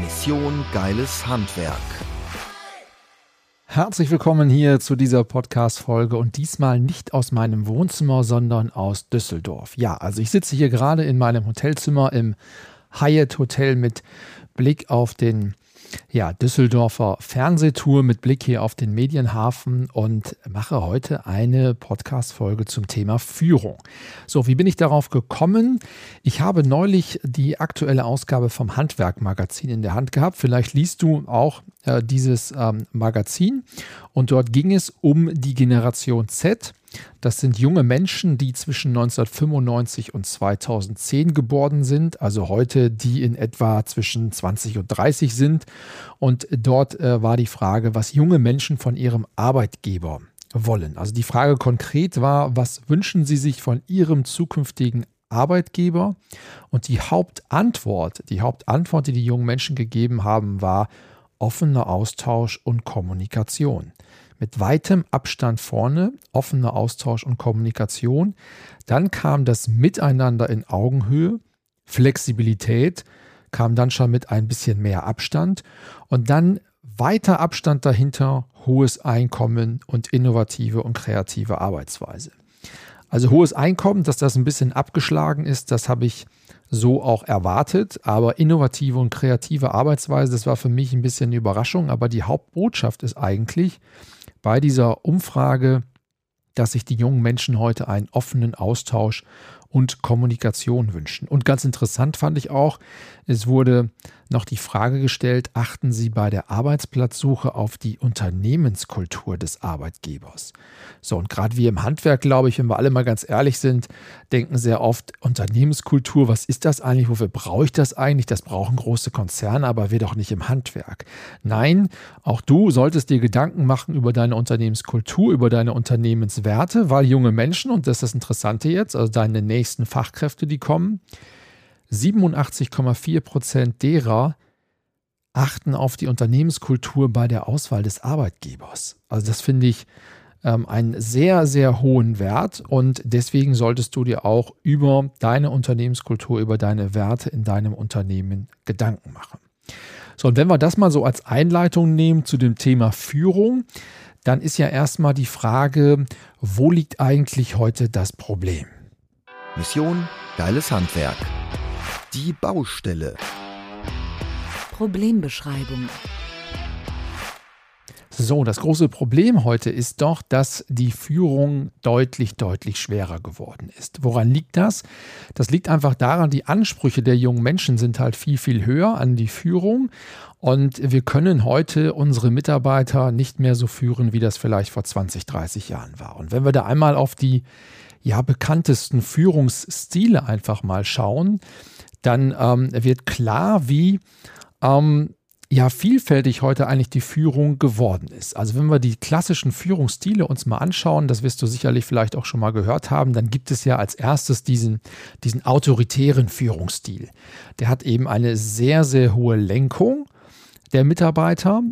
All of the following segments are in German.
Mission Geiles Handwerk. Herzlich willkommen hier zu dieser Podcast-Folge und diesmal nicht aus meinem Wohnzimmer, sondern aus Düsseldorf. Ja, also ich sitze hier gerade in meinem Hotelzimmer im Hyatt Hotel mit Blick auf den ja, Düsseldorfer Fernsehtour mit Blick hier auf den Medienhafen und mache heute eine Podcast-Folge zum Thema Führung. So, wie bin ich darauf gekommen? Ich habe neulich die aktuelle Ausgabe vom Handwerk-Magazin in der Hand gehabt. Vielleicht liest du auch äh, dieses ähm, Magazin und dort ging es um die Generation Z. Das sind junge Menschen, die zwischen 1995 und 2010 geboren sind, also heute die in etwa zwischen 20 und 30 sind. Und dort äh, war die Frage, was junge Menschen von ihrem Arbeitgeber wollen. Also die Frage konkret war, was wünschen sie sich von ihrem zukünftigen Arbeitgeber? Und die Hauptantwort, die Hauptantwort, die die jungen Menschen gegeben haben, war offener Austausch und Kommunikation mit weitem Abstand vorne, offener Austausch und Kommunikation. Dann kam das Miteinander in Augenhöhe, Flexibilität, kam dann schon mit ein bisschen mehr Abstand und dann weiter Abstand dahinter, hohes Einkommen und innovative und kreative Arbeitsweise. Also hohes Einkommen, dass das ein bisschen abgeschlagen ist, das habe ich so auch erwartet. Aber innovative und kreative Arbeitsweise, das war für mich ein bisschen eine Überraschung. Aber die Hauptbotschaft ist eigentlich bei dieser Umfrage, dass sich die jungen Menschen heute einen offenen Austausch und Kommunikation wünschen. Und ganz interessant fand ich auch, es wurde noch die Frage gestellt, achten Sie bei der Arbeitsplatzsuche auf die Unternehmenskultur des Arbeitgebers? So, und gerade wie im Handwerk, glaube ich, wenn wir alle mal ganz ehrlich sind, denken sehr oft, Unternehmenskultur, was ist das eigentlich? Wofür brauche ich das eigentlich? Das brauchen große Konzerne, aber wir doch nicht im Handwerk. Nein, auch du solltest dir Gedanken machen über deine Unternehmenskultur, über deine Unternehmenswerte, weil junge Menschen, und das ist das Interessante jetzt, also deine nächsten Fachkräfte, die kommen, 87,4 Prozent derer achten auf die Unternehmenskultur bei der Auswahl des Arbeitgebers. Also das finde ich ähm, einen sehr, sehr hohen Wert und deswegen solltest du dir auch über deine Unternehmenskultur, über deine Werte in deinem Unternehmen Gedanken machen. So, und wenn wir das mal so als Einleitung nehmen zu dem Thema Führung, dann ist ja erstmal die Frage, wo liegt eigentlich heute das Problem? Mission Geiles Handwerk. Die Baustelle. Problembeschreibung. So, das große Problem heute ist doch, dass die Führung deutlich, deutlich schwerer geworden ist. Woran liegt das? Das liegt einfach daran, die Ansprüche der jungen Menschen sind halt viel, viel höher an die Führung. Und wir können heute unsere Mitarbeiter nicht mehr so führen, wie das vielleicht vor 20, 30 Jahren war. Und wenn wir da einmal auf die ja, bekanntesten Führungsstile einfach mal schauen, dann ähm, wird klar, wie ähm, ja, vielfältig heute eigentlich die Führung geworden ist. Also wenn wir die klassischen Führungsstile uns mal anschauen, das wirst du sicherlich vielleicht auch schon mal gehört haben, dann gibt es ja als erstes diesen, diesen autoritären Führungsstil. Der hat eben eine sehr, sehr hohe Lenkung der Mitarbeiter,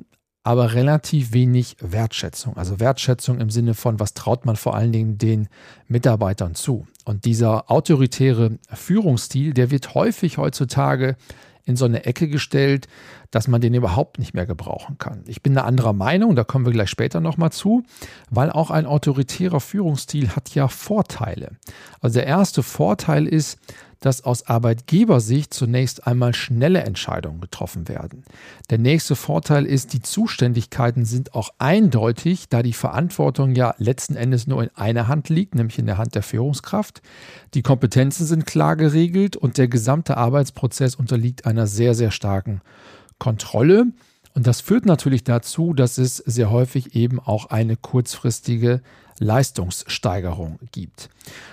aber relativ wenig Wertschätzung. Also Wertschätzung im Sinne von, was traut man vor allen Dingen den Mitarbeitern zu. Und dieser autoritäre Führungsstil, der wird häufig heutzutage in so eine Ecke gestellt, dass man den überhaupt nicht mehr gebrauchen kann. Ich bin eine anderer Meinung, da kommen wir gleich später nochmal zu, weil auch ein autoritärer Führungsstil hat ja Vorteile. Also der erste Vorteil ist, dass aus Arbeitgebersicht zunächst einmal schnelle Entscheidungen getroffen werden. Der nächste Vorteil ist, die Zuständigkeiten sind auch eindeutig, da die Verantwortung ja letzten Endes nur in einer Hand liegt, nämlich in der Hand der Führungskraft. Die Kompetenzen sind klar geregelt und der gesamte Arbeitsprozess unterliegt einer sehr, sehr starken Kontrolle. Und das führt natürlich dazu, dass es sehr häufig eben auch eine kurzfristige Leistungssteigerung gibt.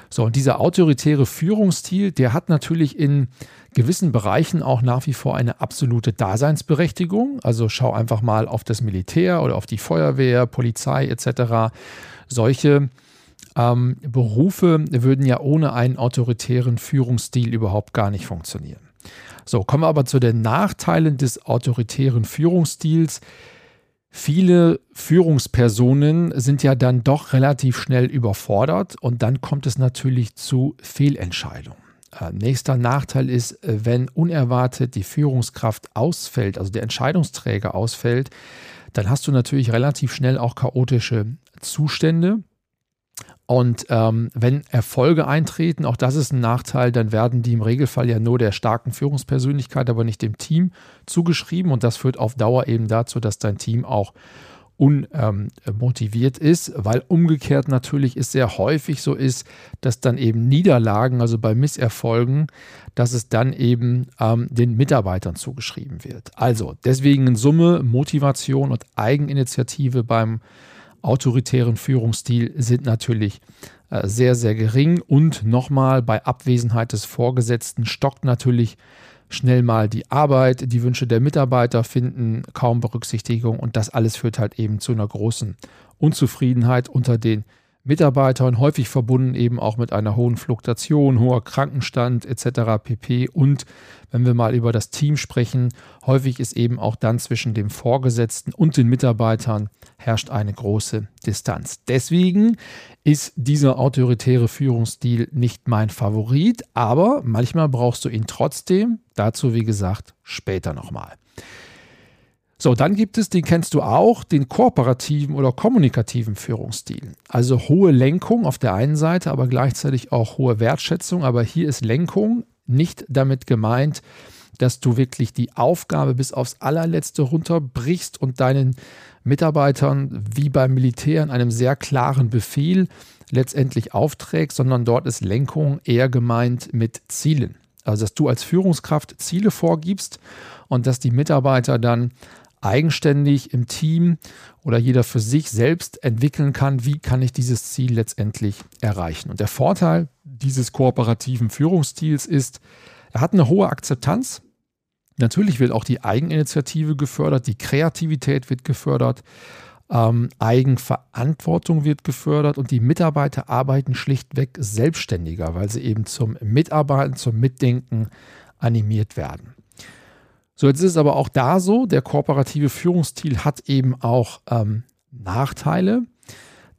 So, und dieser autoritäre Führungsstil, der hat natürlich in gewissen Bereichen auch nach wie vor eine absolute Daseinsberechtigung. Also schau einfach mal auf das Militär oder auf die Feuerwehr, Polizei etc. Solche ähm, Berufe würden ja ohne einen autoritären Führungsstil überhaupt gar nicht funktionieren. So, kommen wir aber zu den Nachteilen des autoritären Führungsstils. Viele Führungspersonen sind ja dann doch relativ schnell überfordert und dann kommt es natürlich zu Fehlentscheidungen. Äh, nächster Nachteil ist, äh, wenn unerwartet die Führungskraft ausfällt, also der Entscheidungsträger ausfällt, dann hast du natürlich relativ schnell auch chaotische Zustände. Und ähm, wenn Erfolge eintreten, auch das ist ein Nachteil, dann werden die im Regelfall ja nur der starken Führungspersönlichkeit, aber nicht dem Team zugeschrieben. Und das führt auf Dauer eben dazu, dass dein Team auch unmotiviert ähm, ist, weil umgekehrt natürlich es sehr häufig so ist, dass dann eben Niederlagen, also bei Misserfolgen, dass es dann eben ähm, den Mitarbeitern zugeschrieben wird. Also deswegen in Summe Motivation und Eigeninitiative beim autoritären Führungsstil sind natürlich äh, sehr, sehr gering. Und nochmal, bei Abwesenheit des Vorgesetzten stockt natürlich schnell mal die Arbeit, die Wünsche der Mitarbeiter finden kaum Berücksichtigung und das alles führt halt eben zu einer großen Unzufriedenheit unter den Mitarbeitern, häufig verbunden eben auch mit einer hohen Fluktuation, hoher Krankenstand etc. pp. Und wenn wir mal über das Team sprechen, häufig ist eben auch dann zwischen dem Vorgesetzten und den Mitarbeitern herrscht eine große Distanz. Deswegen ist dieser autoritäre Führungsstil nicht mein Favorit, aber manchmal brauchst du ihn trotzdem. Dazu, wie gesagt, später nochmal. So, dann gibt es, den kennst du auch, den kooperativen oder kommunikativen Führungsstil. Also hohe Lenkung auf der einen Seite, aber gleichzeitig auch hohe Wertschätzung. Aber hier ist Lenkung nicht damit gemeint, dass du wirklich die Aufgabe bis aufs allerletzte runterbrichst und deinen Mitarbeitern wie beim Militär in einem sehr klaren Befehl letztendlich aufträgst, sondern dort ist Lenkung eher gemeint mit Zielen. Also dass du als Führungskraft Ziele vorgibst und dass die Mitarbeiter dann eigenständig im Team oder jeder für sich selbst entwickeln kann, wie kann ich dieses Ziel letztendlich erreichen. Und der Vorteil dieses kooperativen Führungsstils ist, er hat eine hohe Akzeptanz. Natürlich wird auch die Eigeninitiative gefördert, die Kreativität wird gefördert, ähm, Eigenverantwortung wird gefördert und die Mitarbeiter arbeiten schlichtweg selbstständiger, weil sie eben zum Mitarbeiten, zum Mitdenken animiert werden. So, jetzt ist es aber auch da so, der kooperative Führungsstil hat eben auch ähm, Nachteile.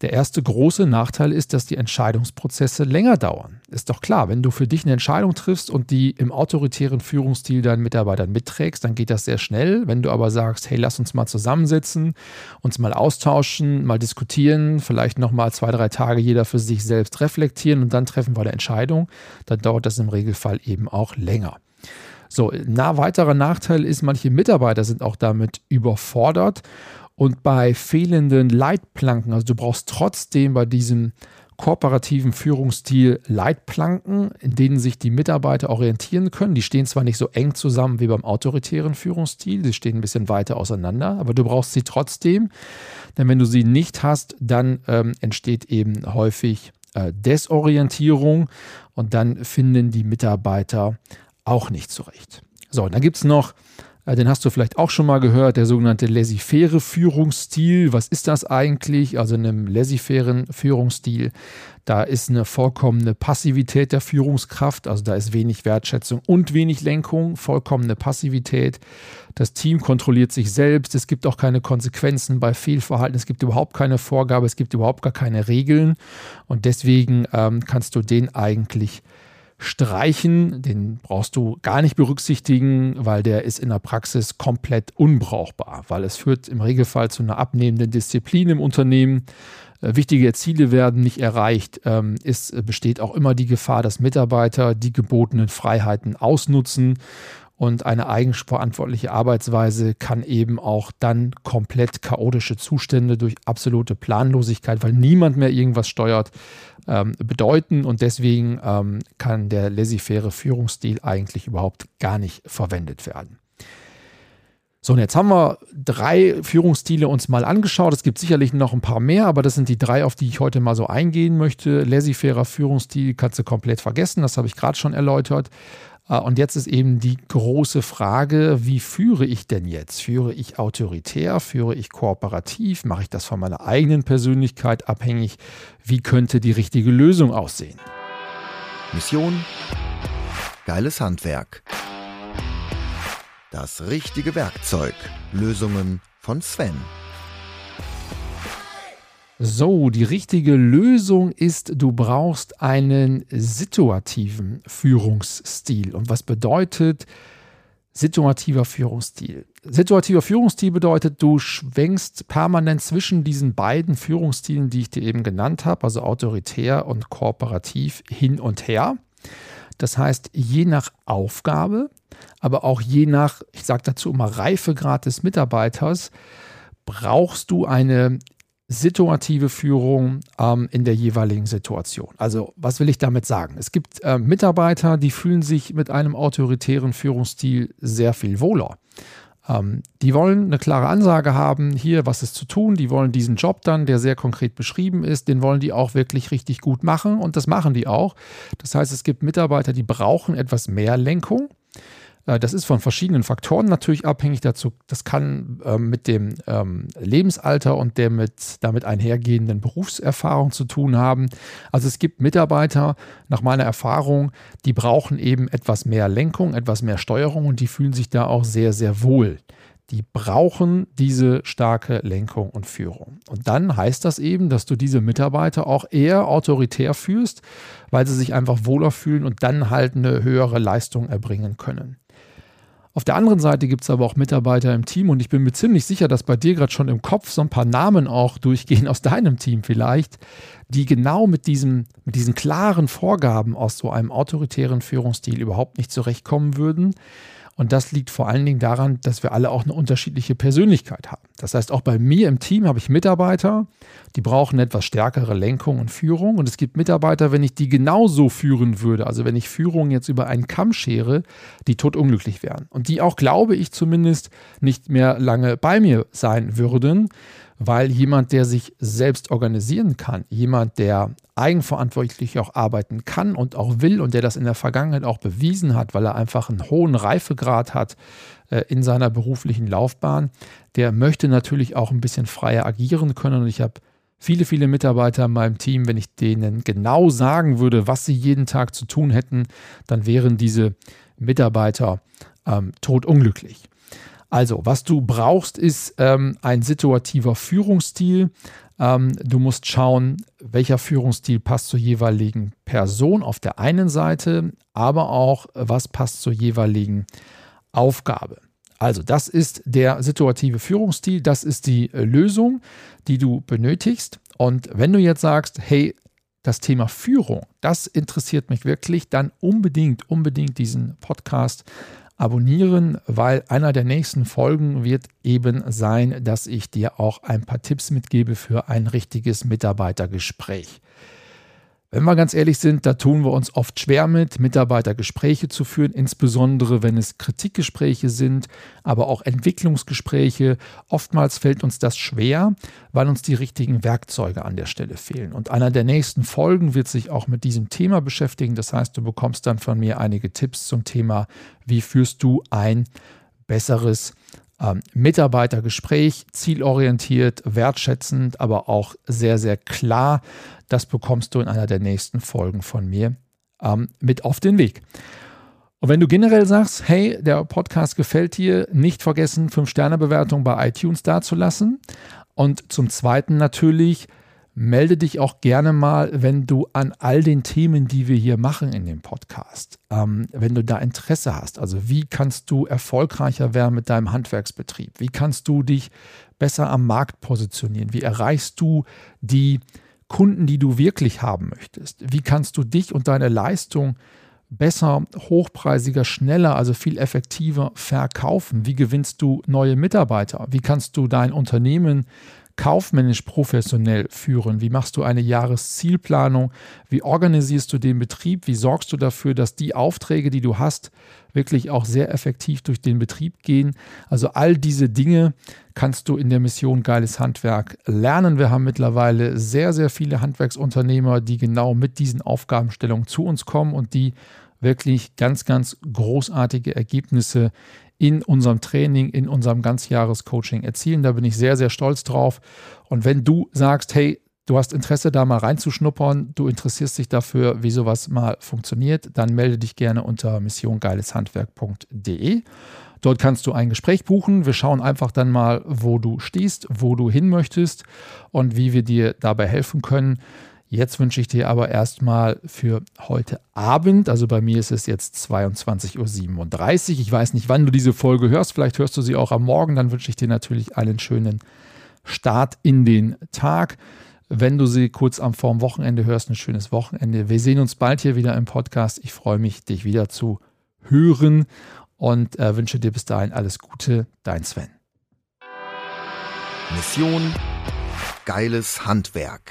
Der erste große Nachteil ist, dass die Entscheidungsprozesse länger dauern. Ist doch klar, wenn du für dich eine Entscheidung triffst und die im autoritären Führungsstil deinen Mitarbeitern mitträgst, dann geht das sehr schnell. Wenn du aber sagst, hey, lass uns mal zusammensitzen, uns mal austauschen, mal diskutieren, vielleicht nochmal zwei, drei Tage jeder für sich selbst reflektieren und dann treffen wir eine Entscheidung, dann dauert das im Regelfall eben auch länger. So, ein weiterer Nachteil ist, manche Mitarbeiter sind auch damit überfordert und bei fehlenden Leitplanken, also du brauchst trotzdem bei diesem kooperativen Führungsstil Leitplanken, in denen sich die Mitarbeiter orientieren können. Die stehen zwar nicht so eng zusammen wie beim autoritären Führungsstil, sie stehen ein bisschen weiter auseinander, aber du brauchst sie trotzdem, denn wenn du sie nicht hast, dann ähm, entsteht eben häufig äh, Desorientierung und dann finden die Mitarbeiter auch nicht zurecht. So, und dann gibt es noch, äh, den hast du vielleicht auch schon mal gehört, der sogenannte laissez-faire Führungsstil. Was ist das eigentlich? Also in einem laissez-fairen Führungsstil, da ist eine vollkommene Passivität der Führungskraft, also da ist wenig Wertschätzung und wenig Lenkung, vollkommene Passivität. Das Team kontrolliert sich selbst, es gibt auch keine Konsequenzen bei Fehlverhalten, es gibt überhaupt keine Vorgabe, es gibt überhaupt gar keine Regeln und deswegen ähm, kannst du den eigentlich streichen. Den brauchst du gar nicht berücksichtigen, weil der ist in der Praxis komplett unbrauchbar, weil es führt im Regelfall zu einer abnehmenden Disziplin im Unternehmen. Äh, wichtige Ziele werden nicht erreicht. Ähm, es besteht auch immer die Gefahr, dass Mitarbeiter die gebotenen Freiheiten ausnutzen. Und eine eigenverantwortliche Arbeitsweise kann eben auch dann komplett chaotische Zustände durch absolute Planlosigkeit, weil niemand mehr irgendwas steuert, ähm, bedeuten und deswegen ähm, kann der laissez-faire Führungsstil eigentlich überhaupt gar nicht verwendet werden. So, und jetzt haben wir drei Führungsstile uns mal angeschaut. Es gibt sicherlich noch ein paar mehr, aber das sind die drei, auf die ich heute mal so eingehen möchte. Laissez-fairer Führungsstil kannst du komplett vergessen, das habe ich gerade schon erläutert. Äh, und jetzt ist eben die große Frage, wie führe ich denn jetzt? Führe ich autoritär? Führe ich kooperativ? Mache ich das von meiner eigenen Persönlichkeit abhängig? Wie könnte die richtige Lösung aussehen? Mission Geiles Handwerk. Das richtige Werkzeug. Lösungen von Sven. So, die richtige Lösung ist, du brauchst einen situativen Führungsstil. Und was bedeutet situativer Führungsstil? Situativer Führungsstil bedeutet, du schwenkst permanent zwischen diesen beiden Führungsstilen, die ich dir eben genannt habe, also autoritär und kooperativ hin und her. Das heißt, je nach Aufgabe, aber auch je nach, ich sage dazu immer, Reifegrad des Mitarbeiters, brauchst du eine situative Führung ähm, in der jeweiligen Situation. Also was will ich damit sagen? Es gibt äh, Mitarbeiter, die fühlen sich mit einem autoritären Führungsstil sehr viel wohler. Ähm, die wollen eine klare Ansage haben, hier, was ist zu tun. Die wollen diesen Job dann, der sehr konkret beschrieben ist, den wollen die auch wirklich richtig gut machen und das machen die auch. Das heißt, es gibt Mitarbeiter, die brauchen etwas mehr Lenkung. Äh, das ist von verschiedenen Faktoren natürlich abhängig. Dazu, das kann ähm, mit dem ähm, Lebensalter und der mit damit einhergehenden Berufserfahrung zu tun haben. Also es gibt Mitarbeiter, nach meiner Erfahrung, die brauchen eben etwas mehr Lenkung, etwas mehr Steuerung und die fühlen sich da auch sehr, sehr wohl. Die brauchen diese starke Lenkung und Führung. Und dann heißt das eben, dass du diese Mitarbeiter auch eher autoritär führst, weil sie sich einfach wohler fühlen und dann halt eine höhere Leistung erbringen können. Auf der anderen Seite gibt es aber auch Mitarbeiter im Team und ich bin mir ziemlich sicher, dass bei dir gerade schon im Kopf so ein paar Namen auch durchgehen aus deinem Team vielleicht, die genau mit, diesem, mit diesen klaren Vorgaben aus so einem autoritären Führungsstil überhaupt nicht zurechtkommen würden und das liegt vor allen Dingen daran, dass wir alle auch eine unterschiedliche Persönlichkeit haben. Das heißt, auch bei mir im Team habe ich Mitarbeiter, die brauchen etwas stärkere Lenkung und Führung. Und es gibt Mitarbeiter, wenn ich die genauso führen würde, also wenn ich Führung jetzt über einen Kamm schere, die totunglücklich wären. Und die auch, glaube ich, zumindest nicht mehr lange bei mir sein würden, weil jemand, der sich selbst organisieren kann, jemand, der eigenverantwortlich auch arbeiten kann und auch will und der das in der Vergangenheit auch bewiesen hat, weil er einfach einen hohen Reifegrad hat äh, in seiner beruflichen Laufbahn, der möchte natürlich auch ein bisschen freier agieren können. Und ich habe viele, viele Mitarbeiter in meinem Team, wenn ich denen genau sagen würde, was sie jeden Tag zu tun hätten, dann wären diese Mitarbeiter ähm, totunglücklich. Also, was du brauchst, ist ähm, ein situativer Führungsstil. Ähm, du musst schauen, welcher Führungsstil passt zur jeweiligen Person auf der einen Seite, aber auch, was passt zur jeweiligen Aufgabe. Also, das ist der situative Führungsstil, das ist die äh, Lösung, die du benötigst. Und wenn du jetzt sagst, hey, das Thema Führung, das interessiert mich wirklich, dann unbedingt, unbedingt diesen Podcast abonnieren, weil einer der nächsten Folgen wird eben sein, dass ich dir auch ein paar Tipps mitgebe für ein richtiges Mitarbeitergespräch. Wenn wir ganz ehrlich sind, da tun wir uns oft schwer mit, Mitarbeitergespräche zu führen, insbesondere wenn es Kritikgespräche sind, aber auch Entwicklungsgespräche. Oftmals fällt uns das schwer, weil uns die richtigen Werkzeuge an der Stelle fehlen. Und einer der nächsten Folgen wird sich auch mit diesem Thema beschäftigen. Das heißt, du bekommst dann von mir einige Tipps zum Thema, wie führst du ein besseres ähm, Mitarbeitergespräch, zielorientiert, wertschätzend, aber auch sehr, sehr klar. Das bekommst du in einer der nächsten Folgen von mir ähm, mit auf den Weg. Und wenn du generell sagst, hey, der Podcast gefällt dir, nicht vergessen, 5-Sterne-Bewertung bei iTunes dazulassen. Und zum Zweiten natürlich, melde dich auch gerne mal, wenn du an all den Themen, die wir hier machen in dem Podcast, ähm, wenn du da Interesse hast. Also wie kannst du erfolgreicher werden mit deinem Handwerksbetrieb? Wie kannst du dich besser am Markt positionieren? Wie erreichst du die Kunden, die du wirklich haben möchtest? Wie kannst du dich und deine Leistung besser, hochpreisiger, schneller, also viel effektiver verkaufen? Wie gewinnst du neue Mitarbeiter? Wie kannst du dein Unternehmen kaufmännisch professionell führen? Wie machst du eine Jahreszielplanung? Wie organisierst du den Betrieb? Wie sorgst du dafür, dass die Aufträge, die du hast, wirklich auch sehr effektiv durch den Betrieb gehen? Also all diese Dinge kannst du in der Mission Geiles Handwerk lernen. Wir haben mittlerweile sehr, sehr viele Handwerksunternehmer, die genau mit diesen Aufgabenstellungen zu uns kommen und die wirklich ganz, ganz großartige Ergebnisse in unserem Training, in unserem Ganzjahrescoaching erzielen. Da bin ich sehr, sehr stolz drauf. Und wenn du sagst, hey, du hast Interesse, da mal reinzuschnuppern, du interessierst dich dafür, wie sowas mal funktioniert, dann melde dich gerne unter missiongeileshandwerk.de. Dort kannst du ein Gespräch buchen. Wir schauen einfach dann mal, wo du stehst, wo du hin möchtest und wie wir dir dabei helfen können. Jetzt wünsche ich dir aber erstmal für heute Abend, also bei mir ist es jetzt 22.37 Uhr. Ich weiß nicht, wann du diese Folge hörst. Vielleicht hörst du sie auch am Morgen. Dann wünsche ich dir natürlich einen schönen Start in den Tag. Wenn du sie kurz am vorm Wochenende hörst, ein schönes Wochenende. Wir sehen uns bald hier wieder im Podcast. Ich freue mich, dich wieder zu hören und äh, wünsche dir bis dahin alles Gute. Dein Sven. Mission Geiles Handwerk